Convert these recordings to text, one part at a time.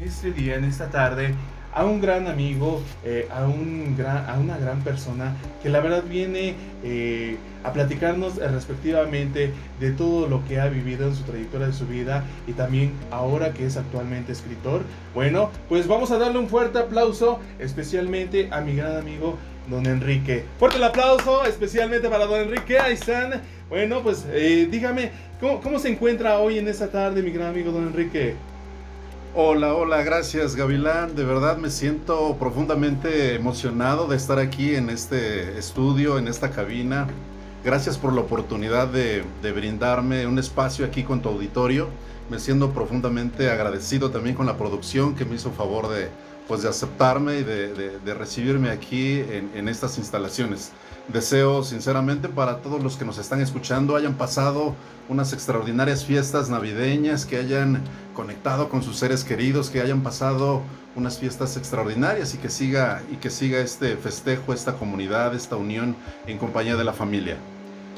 En este día, en esta tarde, a un gran amigo, eh, a, un gran, a una gran persona que la verdad viene eh, a platicarnos eh, respectivamente de todo lo que ha vivido en su trayectoria de su vida y también ahora que es actualmente escritor. Bueno, pues vamos a darle un fuerte aplauso especialmente a mi gran amigo don Enrique. Fuerte el aplauso especialmente para don Enrique. Están. Bueno, pues dígame, ¿cómo, ¿cómo se encuentra hoy en esta tarde mi gran amigo don Enrique? Hola, hola, gracias Gavilán. De verdad me siento profundamente emocionado de estar aquí en este estudio, en esta cabina. Gracias por la oportunidad de, brindarme un espacio aquí con tu auditorio. Me siento profundamente agradecido también con la producción que me hizo favor de, pues, de aceptarme y de, recibirme aquí en, en estas instalaciones. Deseo sinceramente para todos los que nos están escuchando hayan pasado unas extraordinarias fiestas navideñas, que hayan conectado con sus seres queridos, que hayan pasado unas fiestas extraordinarias y que siga y que siga este festejo, esta comunidad, esta unión en compañía de la familia.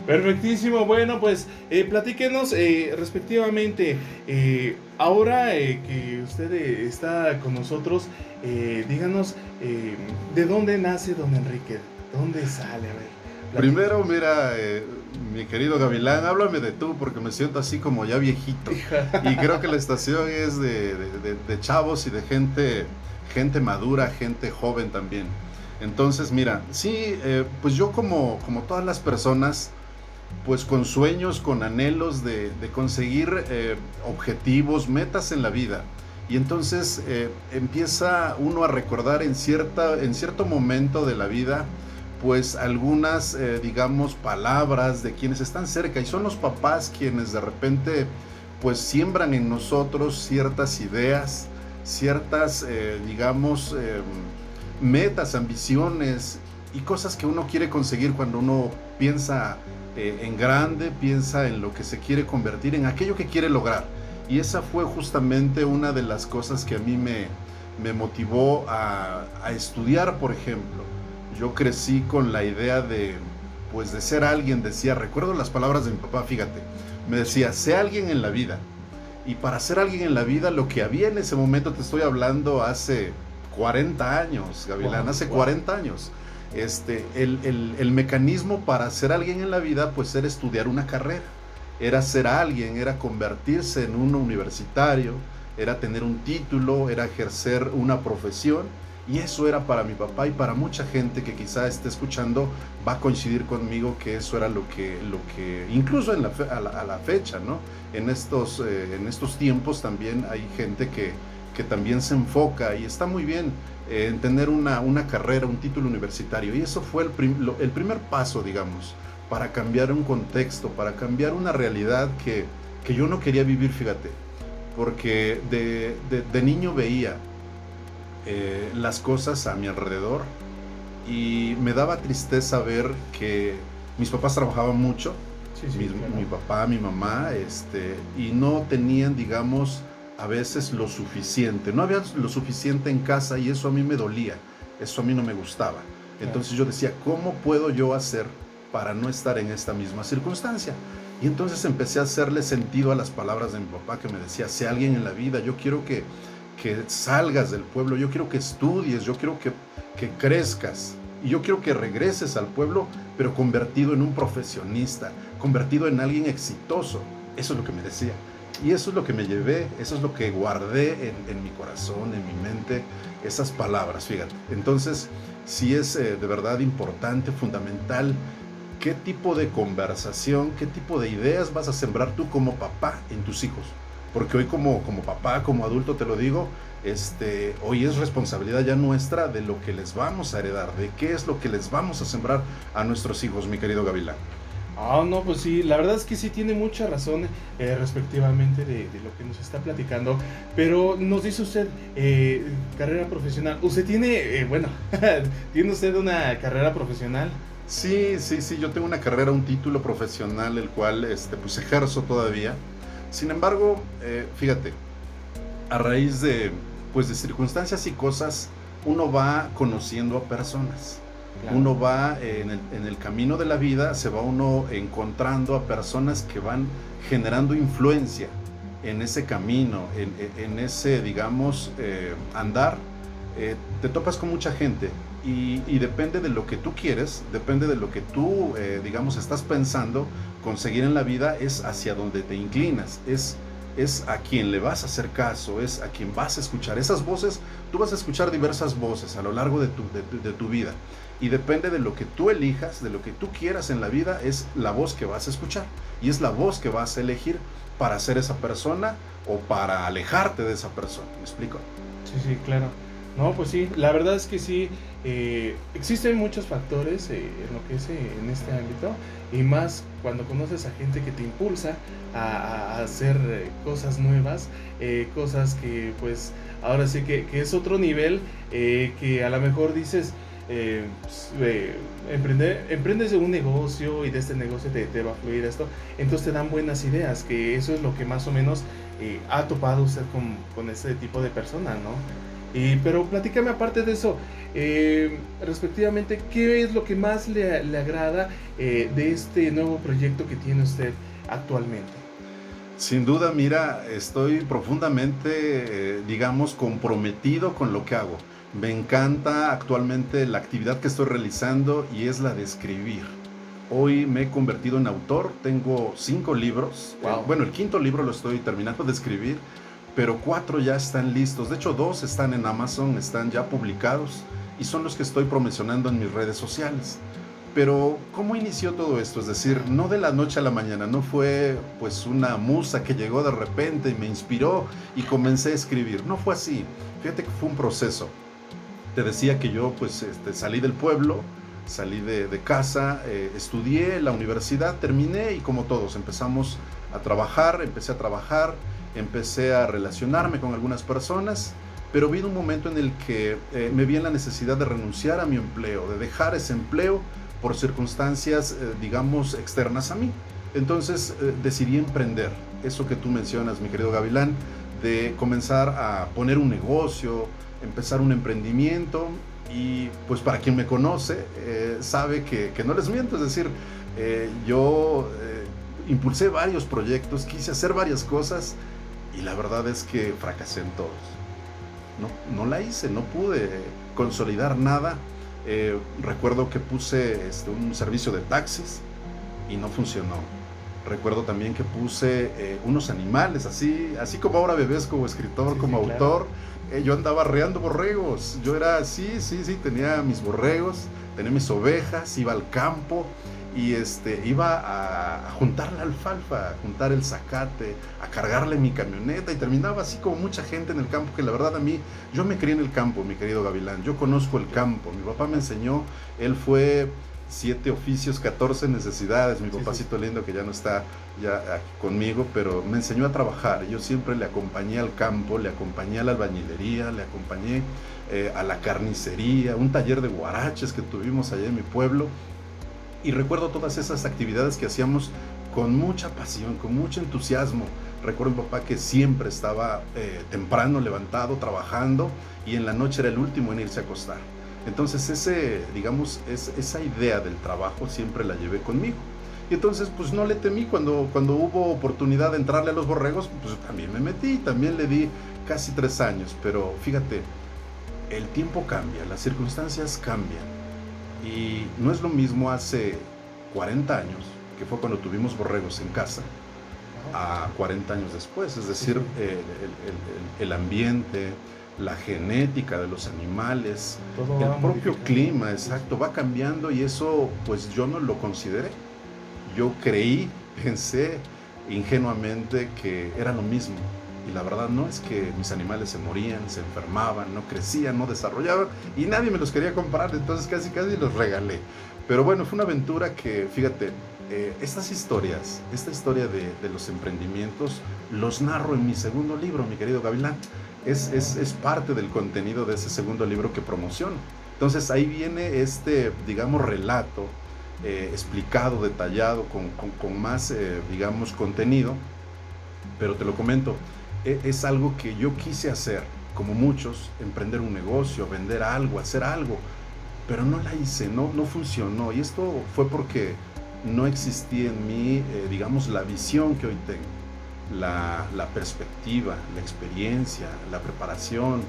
Perfectísimo, bueno pues eh, platíquenos eh, respectivamente, eh, ahora que usted está con nosotros, díganos de dónde nace don Enrique, ¿Dónde sale? A ver. Primero, mira, eh, mi querido Gavilán, háblame de tú porque me siento así como ya viejito. y creo que la estación es de, chavos y de gente, gente madura, gente joven también. Entonces, mira, sí, eh, pues yo como, como todas las personas, pues con sueños, con anhelos de, conseguir eh, objetivos, metas en la vida. Y entonces empieza uno a recordar en, cierta, en cierto momento de la vida, pues algunas, eh, digamos, palabras de quienes están cerca y son los papás quienes de repente pues siembran en nosotros ciertas ideas, ciertas, eh, digamos, em, metas, ambiciones y cosas que uno quiere conseguir cuando uno piensa eh, en grande, piensa en lo que se quiere convertir, en aquello que quiere lograr. Y esa fue justamente una de las cosas que a mí me, me motivó a, a estudiar, por ejemplo yo crecí con la idea de, pues de ser alguien, decía, recuerdo las palabras de mi papá, fíjate, me decía, sé alguien en la vida. Y para ser alguien en la vida, lo que había en ese momento, te estoy hablando hace 40 años, Gavilán, hace 40 años. Este, el, el, el, mecanismo para ser alguien en la vida, pues era estudiar una carrera, era ser alguien, era convertirse en un universitario, era tener un título, era ejercer una profesión y eso era para mi papá y para mucha gente que quizá esté escuchando va a coincidir conmigo que eso era lo que, lo que incluso en la a, la, fecha, ¿no? En estos, eh, en estos tiempos también hay gente que, que también se enfoca y está muy bien eh, en tener una, una, carrera, un título universitario. Y eso fue el, primer paso, digamos, para cambiar un contexto, para cambiar una realidad que, que yo no quería vivir, fíjate, porque de, de niño veía eh, las cosas a mi alrededor. Y me daba tristeza ver que mis papás trabajaban mucho, mi, papá, mi mamá, este, y no tenían, digamos, a veces lo suficiente, no había lo suficiente en casa y eso a mí me dolía, eso a mí no me gustaba. Entonces yo decía, ¿cómo puedo yo hacer para no estar en esta misma circunstancia? Y entonces empecé a hacerle sentido a las palabras de mi papá que me decía, sé alguien en la vida, yo quiero que que salgas del pueblo, yo quiero que estudies, yo quiero que, que crezcas y yo quiero que regreses al pueblo, pero convertido en un profesionista, convertido en alguien exitoso. Eso es lo que me decía. Y eso es lo que me llevé, eso es lo que guardé en, mi corazón, en mi mente, esas palabras, fíjate. Entonces, sí es eh, de verdad importante, fundamental, qué tipo de conversación, qué tipo de ideas vas a sembrar tú como papá en tus hijos porque hoy como, como papá, como adulto te lo digo, este, hoy es responsabilidad ya nuestra de lo que les vamos a heredar, de qué es lo que les vamos a sembrar a nuestros hijos, mi querido Gavilán. Ah, no, pues sí, la verdad es que sí tiene mucha razón eh, respectivamente de, lo que nos está platicando, pero nos dice usted eh, carrera profesional. ¿Usted tiene, eh, bueno, tiene usted una carrera profesional? Sí, sí, sí, yo tengo una carrera, un título profesional, el cual este, pues ejerzo todavía. Sin embargo, eh, fíjate, a raíz de, pues, de circunstancias y cosas, uno va conociendo a personas. Uno va en el, en el, camino de la vida, se va uno encontrando a personas que van generando influencia. en ese camino, en, ese, digamos, eh, andar, eh, te topas con mucha gente y, depende de lo que tú quieres, depende de lo que tú, eh, digamos, estás pensando conseguir en la vida, es hacia donde te inclinas, es, es a quien le vas a hacer caso, es a quien vas a escuchar. Esas voces, tú vas a escuchar diversas voces a lo largo de de tu vida y depende de lo que tú elijas, de lo que tú quieras en la vida, es la voz que vas a escuchar y es la voz que vas a elegir para ser esa persona o para alejarte de esa persona. ¿Me explico? Sí, sí, claro. No, pues sí, la verdad es que sí, eh, existen muchos factores eh, en lo que es eh, en este ámbito y más cuando conoces a gente que te impulsa a, hacer cosas nuevas, cosas que pues ahora sí que, que es otro nivel que a lo mejor dices, eh, pues, emprendes un negocio y de este negocio te, va a fluir esto, entonces te dan buenas ideas, que eso es lo que más o menos eh, ha topado usted con, con este tipo de persona, ¿no? Y, pero platícame aparte de eso, eh, respectivamente, ¿qué es lo que más le, le agrada eh, de este nuevo proyecto que tiene usted actualmente? Sin duda, mira, estoy profundamente, digamos, comprometido con lo que hago. Me encanta actualmente la actividad que estoy realizando y es la de escribir. Hoy me he convertido en autor, tengo cinco libros. Eh, bueno, el quinto libro lo estoy terminando de escribir, pero cuatro ya están listos. De hecho, dos están en Amazon, están ya publicados y son los que estoy promocionando en mis redes sociales. Pero, ¿cómo inició todo esto? Es decir, no de la noche a la mañana, no fue pues una musa que llegó de repente y me inspiró y comencé a escribir. No fue así. Fíjate que fue un proceso te decía que yo pues este, salí del pueblo, salí de, casa, eh, estudié la universidad, terminé y como todos empezamos a trabajar, empecé a trabajar, empecé a relacionarme con algunas personas, pero vino un momento en el que eh, me vi en la necesidad de renunciar a mi empleo, de dejar ese empleo por circunstancias, eh, digamos, externas a mí. Entonces decidí emprender, eso que tú mencionas, mi querido Gavilán, de comenzar a poner un negocio, empezar un emprendimiento y pues para quien me conoce eh, sabe que, no les miento, es decir, eh, yo eh, impulsé varios proyectos, quise hacer varias cosas y la verdad es que fracasé en todos. No, no la hice, no pude consolidar nada. recuerdo que puse este, un servicio de taxis y no funcionó. Recuerdo también que puse unos animales, así, así como ahora bebés como escritor, como autor. Eh, yo andaba arreando borregos. Yo era así, sí, sí, tenía mis borregos, tenía mis ovejas, iba al campo y este, iba a, juntar la alfalfa, a juntar el zacate, a cargarle mi camioneta y terminaba así como mucha gente en el campo, que la verdad a mí, yo me crié en el campo, mi querido Gavilán, yo conozco el campo, mi papá me enseñó, él fue siete oficios, 14 necesidades. Mi papacito lindo que ya no está ya aquí conmigo, pero me enseñó a trabajar. Yo siempre le acompañé al campo, le acompañé a la albañilería, le acompañé eh, a la carnicería, un taller de guaraches que tuvimos allá en mi pueblo. Y recuerdo todas esas actividades que hacíamos con mucha pasión, con mucho entusiasmo. Recuerdo a papá que siempre estaba eh, temprano levantado, trabajando, y en la noche era el último en irse a acostar. Entonces ese, digamos, es, esa idea del trabajo siempre la llevé conmigo. Y entonces pues no le temí cuando, cuando hubo oportunidad de entrarle a los borregos, pues también me metí, también le di casi tres años, pero fíjate, el tiempo cambia, las circunstancias cambian. Y no es lo mismo hace 40 años, que fue cuando tuvimos borregos en casa, a 40 años después. Es decir, el ambiente, la genética de los animales, el propio clima, exacto, va cambiando y eso pues yo no lo consideré. Yo creí, pensé ingenuamente que era lo mismo. Y la verdad no es que mis animales se morían, se enfermaban, no crecían, no desarrollaban y nadie me los quería comprar, entonces casi casi los regalé. Pero bueno, fue una aventura que, fíjate, eh, estas historias, esta historia de, de los emprendimientos, los narro en mi segundo libro, mi querido Gavilán es, parte del contenido de ese segundo libro que promociono. Entonces ahí viene este, digamos, relato eh, explicado, detallado, con, más, eh, digamos, contenido. Pero te lo comento, es algo que yo quise hacer, como muchos, emprender un negocio, vender algo, hacer algo, pero no la hice, no, no funcionó. Y esto fue porque no existía en mí, eh, digamos, la visión que hoy tengo. la, la perspectiva, la experiencia, la preparación,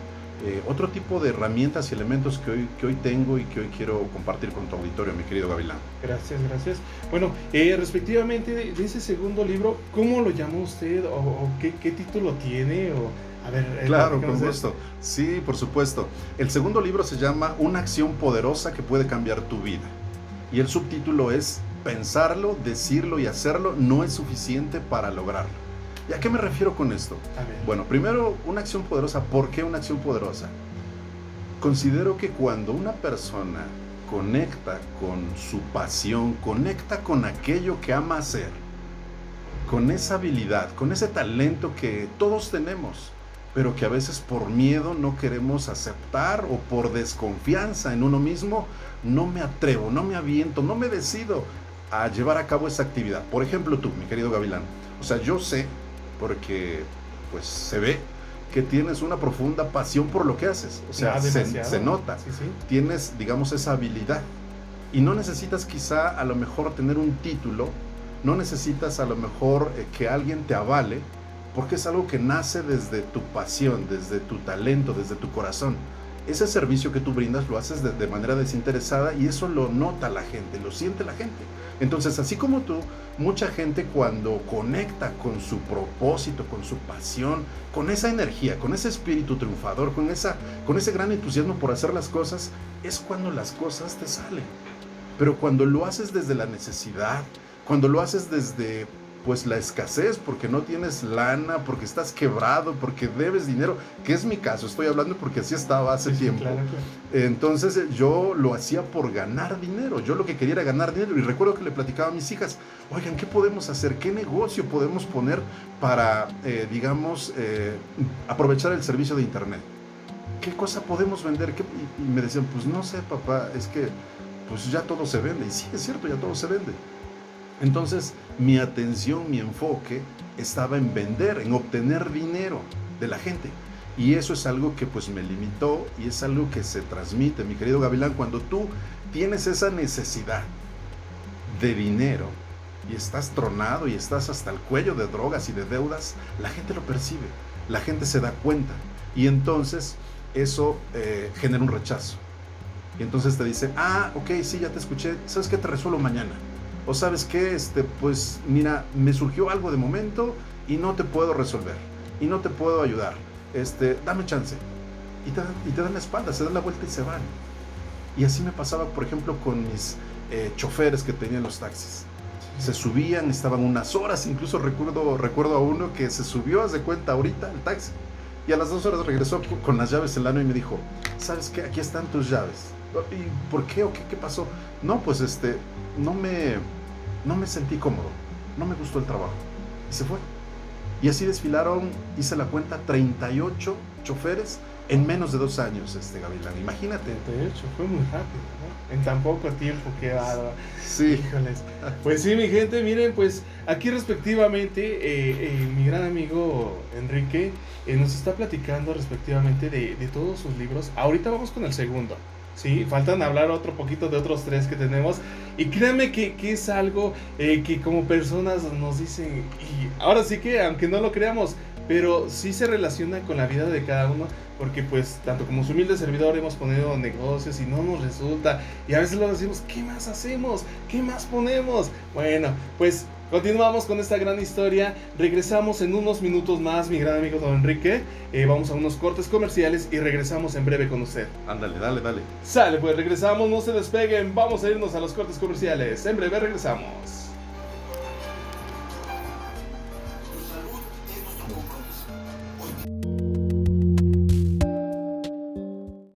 eh, otro tipo de herramientas y elementos que hoy, que hoy tengo y que hoy quiero compartir con tu auditorio, mi querido Gavilán. Gracias, gracias. Bueno, eh, respectivamente de, ese segundo libro, ¿cómo lo llama usted o, qué, qué, título tiene? O, a ver, eh, claro, con gusto. Sí, por supuesto. El segundo libro se llama Una acción poderosa que puede cambiar tu vida. Y el subtítulo es Pensarlo, decirlo y hacerlo no es suficiente para lograrlo. ¿Y a qué me refiero con esto? Bueno, primero, una acción poderosa. ¿Por qué una acción poderosa? Considero que cuando una persona conecta con su pasión, conecta con aquello que ama hacer, con esa habilidad, con ese talento que todos tenemos, pero que a veces por miedo no queremos aceptar o por desconfianza en uno mismo, no me atrevo, no me aviento, no me decido a llevar a cabo esa actividad. Por ejemplo, tú, mi querido Gavilán. O sea, yo sé porque pues se ve que tienes una profunda pasión por lo que haces. O sea, se, nota. Tienes, digamos, esa habilidad. Y no necesitas quizá a lo mejor tener un título, no necesitas a lo mejor eh, que alguien te avale, porque es algo que nace desde tu pasión, desde tu talento, desde tu corazón. Ese servicio que tú brindas lo haces de manera desinteresada y eso lo nota la gente, lo siente la gente. Entonces, así como tú, mucha gente cuando conecta con su propósito, con su pasión, con esa energía, con ese espíritu triunfador, con, esa, con ese gran entusiasmo por hacer las cosas, es cuando las cosas te salen. Pero cuando lo haces desde la necesidad, cuando lo haces desde pues la escasez, porque no tienes lana, porque estás quebrado, porque debes dinero, que es mi caso, estoy hablando porque así estaba hace tiempo. Entonces eh, yo lo hacía por ganar dinero, yo lo que quería era ganar dinero y recuerdo que le platicaba a mis hijas, oigan, ¿qué podemos hacer? ¿Qué negocio podemos poner para, eh, digamos, eh, aprovechar el servicio de Internet? ¿Qué cosa podemos vender? Y me decían, pues no sé, papá, es que pues ya todo se vende. Y sí, es cierto, ya todo se vende. Entonces, mi atención, mi enfoque estaba en vender, en obtener dinero de la gente. Y eso es algo que pues me limitó y es algo que se transmite, mi querido Gavilán, cuando tú tienes esa necesidad de dinero y estás tronado y estás hasta el cuello de drogas y de deudas, la gente lo percibe, la gente se da cuenta y entonces eso eh, genera un rechazo. Y entonces te dice, ah, ok, sí, ya te escuché, ¿sabes qué? Te resuelvo mañana o sabes qué, este, pues mira, me surgió algo de momento y no te puedo resolver y no te puedo ayudar. Este, dame chance. Y te, y te dan la espalda, se dan la vuelta y se van. Y así me pasaba, por ejemplo, con mis eh, choferes que tenían los taxis. Se subían, estaban unas horas, incluso recuerdo, recuerdo a uno que se subió, hace cuenta ahorita, el taxi. Y a las dos horas regresó con las llaves en la mano y me dijo, ¿sabes qué? Aquí están tus llaves. ¿Y por qué o qué, qué pasó? No, pues este, no me, no me sentí cómodo, no me gustó el trabajo. Y se fue. Y así desfilaron, hice la cuenta, 38 choferes en menos de dos años, este Gavilán. Imagínate. 38, fue muy rápido, ¿no? En tan poco tiempo, que dado. Sí. Híjoles. Pues sí, mi gente, miren, pues aquí respectivamente, eh, eh, mi gran amigo Enrique eh, nos está platicando respectivamente de, de todos sus libros. Ahorita vamos con el segundo. Sí, faltan hablar otro poquito de otros tres que tenemos. Y créanme que, que es algo eh, que como personas nos dicen, y ahora sí que, aunque no lo creamos, pero sí se relaciona con la vida de cada uno, porque pues tanto como su humilde servidor hemos ponido negocios y no nos resulta, y a veces lo decimos, ¿qué más hacemos? ¿Qué más ponemos? Bueno, pues Continuamos con esta gran historia. Regresamos en unos minutos más, mi gran amigo Don Enrique. Eh, vamos a unos cortes comerciales y regresamos en breve con usted. Ándale, dale, dale. Sale, pues regresamos, no se despeguen. Vamos a irnos a los cortes comerciales. En breve regresamos.